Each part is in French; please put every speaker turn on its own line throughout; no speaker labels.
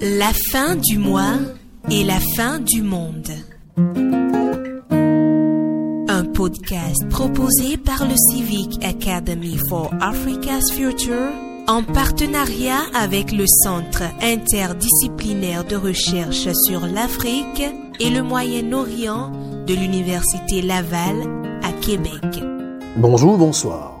La fin du mois et la fin du monde. Un podcast proposé par le Civic Academy for Africa's Future en partenariat avec le Centre interdisciplinaire de recherche sur l'Afrique et le Moyen-Orient de l'Université Laval à Québec.
Bonjour, bonsoir.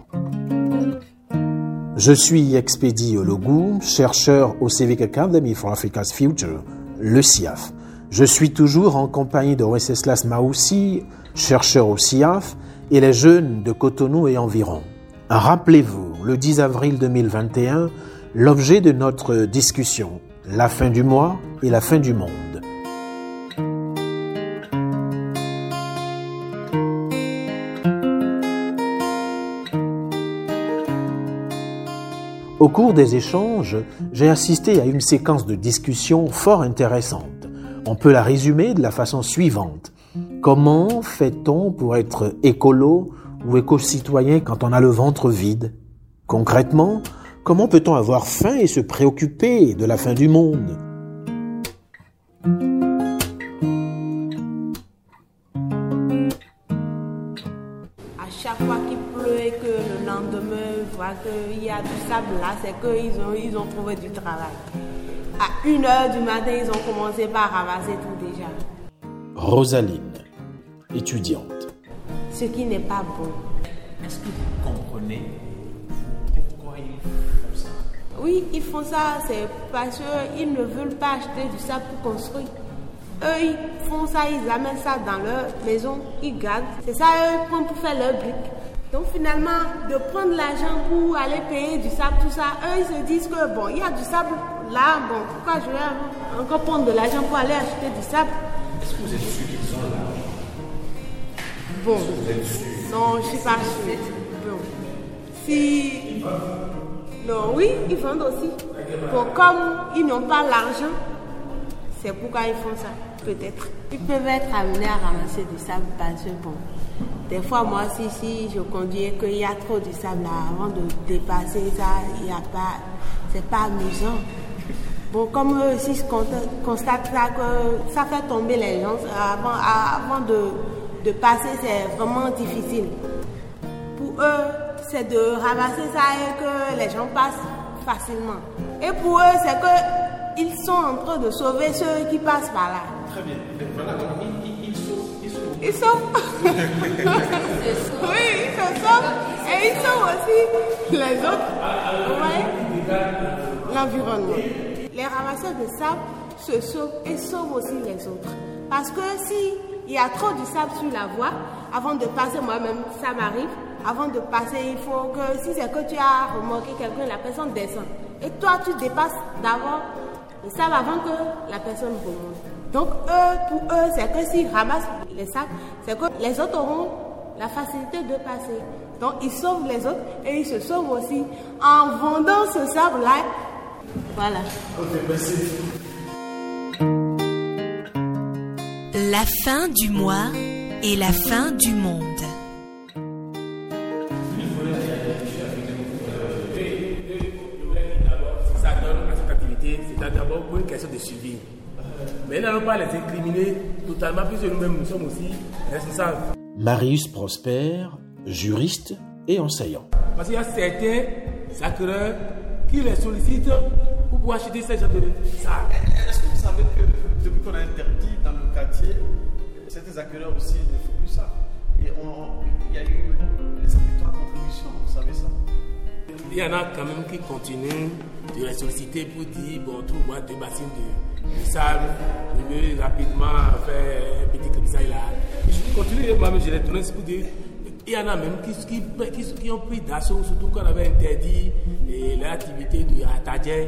Je suis Expédie Ologou, chercheur au Civic Academy for Africa's Future, le CIAF. Je suis toujours en compagnie de Wenceslas Maoussi, chercheur au CIAF, et les jeunes de Cotonou et environ. Rappelez-vous, le 10 avril 2021, l'objet de notre discussion, la fin du mois et la fin du monde. Au cours des échanges, j'ai assisté à une séquence de discussion fort intéressante. On peut la résumer de la façon suivante. Comment fait-on pour être écolo ou éco-citoyen quand on a le ventre vide? Concrètement, comment peut-on avoir faim et se préoccuper de la fin du monde?
Qu'il y a du sable là, c'est qu'ils ont, ils ont trouvé du travail. À 1h du matin, ils ont commencé par ramasser tout déjà.
Rosaline, étudiante.
Ce qui n'est pas bon.
Est-ce que vous comprenez pourquoi ils font ça?
Oui, ils font ça, c'est parce qu'ils ne veulent pas acheter du sable pour construire. Eux, ils font ça, ils amènent ça dans leur maison, ils gardent. C'est ça, eux, ils prennent pour faire leur briques. Donc finalement, de prendre l'argent pour aller payer du sable, tout ça, eux, ils se disent que bon, il y a du sable là, bon, pourquoi je vais encore prendre de l'argent pour aller acheter du sable?
Est-ce que vous êtes sûr qu'ils ont là
Bon,
Vous êtes sûr?
Non, je suis pas sûre. Bon. Si. Non, oui, ils vendent aussi. Bon, comme ils n'ont pas l'argent, c'est pourquoi ils font ça, peut-être. Ils peuvent être amenés à ramasser du sable parce que, bon, des fois, moi, si, si je conduis et qu'il y a trop de sable là, avant de dépasser ça, il a pas. C'est pas amusant. Bon, comme eux aussi constatent ça, que ça fait tomber les gens avant, avant de, de passer, c'est vraiment difficile. Pour eux, c'est de ramasser ça et que les gens passent facilement. Et pour eux, c'est que ils sont en train de sauver ceux qui passent par là.
Très bien. Voilà, Ils sauvent.
oui, ils se sauvent. Et ils sauvent aussi les autres. Ouais. L'environnement. Les ramasseurs de sable se sauvent et sauvent aussi les autres. Parce que si il y a trop de sable sur la voie, avant de passer, moi-même, ça m'arrive, avant de passer, il faut que, si c'est que tu as remarqué quelqu'un, la personne descend. Et toi, tu dépasses d'abord le sable avant que la personne remonte. Donc, eux, pour eux, c'est que s'ils ramassent les sables, c'est que les autres auront la facilité de passer. Donc, ils sauvent les autres et ils se sauvent aussi en vendant ce sable-là. Voilà.
La fin du mois et la fin du monde.
ça donne à cette activité, c'est d'abord pour une question de suivi. Mais n'allons pas les incriminer totalement, puisque nous-mêmes nous sommes aussi responsables.
Marius Prosper, juriste et enseignant.
Parce qu'il y a certains sacreurs qui les sollicitent pour pouvoir acheter ces gens de ça.
Est-ce que vous savez que depuis qu'on a interdit dans le quartier, certains accueilleurs aussi ne font plus ça? Et il y a eu les habitants à contribution, vous savez ça?
Il y en a quand même qui continuent de les solliciter pour dire bon, trouve-moi deux bassines de, sable, je veux rapidement faire un petit comme ça. Je continue, moi-même je les donne pour dire. Il y en a même qui, qui, qui, qui ont pris d'assaut, surtout quand on avait interdit l'activité de Atadien,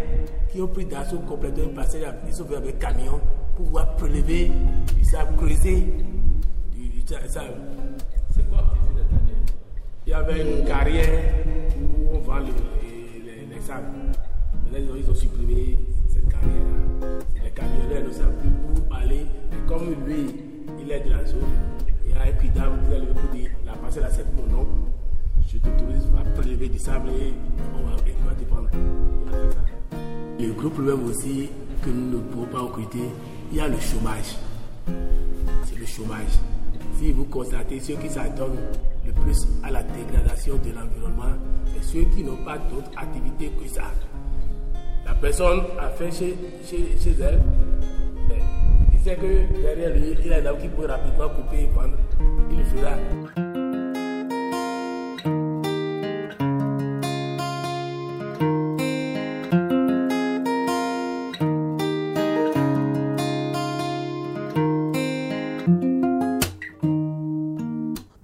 qui ont pris d'assaut complètement passé, ils sont venus avec camion pour pouvoir prélever du sable, creuser du, du sable. C'est quoi le de il y avait une carrière où on vend le- les, les, les sables. Ils ont, supprimé cette carrière-là. Les camionneurs ne savent plus où aller. Et comme lui, il est de la zone, il y a un quidam qui est levé pour dire la parcelle là, c'est mon nom. Je t'autorise à prélever du sable et on va, vas te prendre. Il a fait ça. Le gros problème aussi que nous ne pouvons pas occulter, il y a le chômage. C'est le chômage. Si vous constatez ceux qui s'adonnent le plus à la dégradation de l'environnement, c'est ceux qui n'ont pas d'autre activité que ça. Personne a fait chez, chez, elle, il sait que derrière lui, il a un homme qui peut rapidement couper et vendre. Il le fera.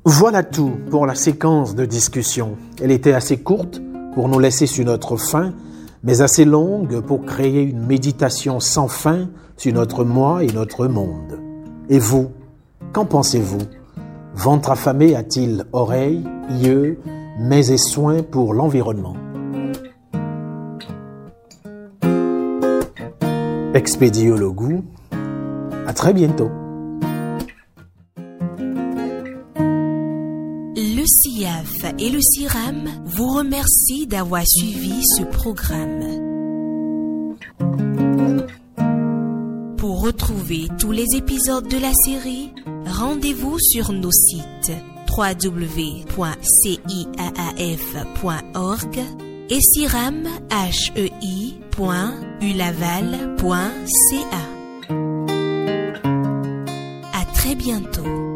Voilà tout pour la séquence de discussion. Elle était assez courte pour nous laisser sur notre faim, mais assez longue pour créer une méditation sans fin sur notre moi et notre monde. Et vous, qu'en pensez-vous? Ventre affamé a-t-il oreilles, yeux, mais et soins pour l'environnement? Expédio le. À très bientôt.
Et le CIRAM vous remercient d'avoir suivi ce programme. Pour retrouver tous les épisodes de la série, rendez-vous sur nos sites www.ciaaf.org et ciram.ulaval.ca. À très bientôt.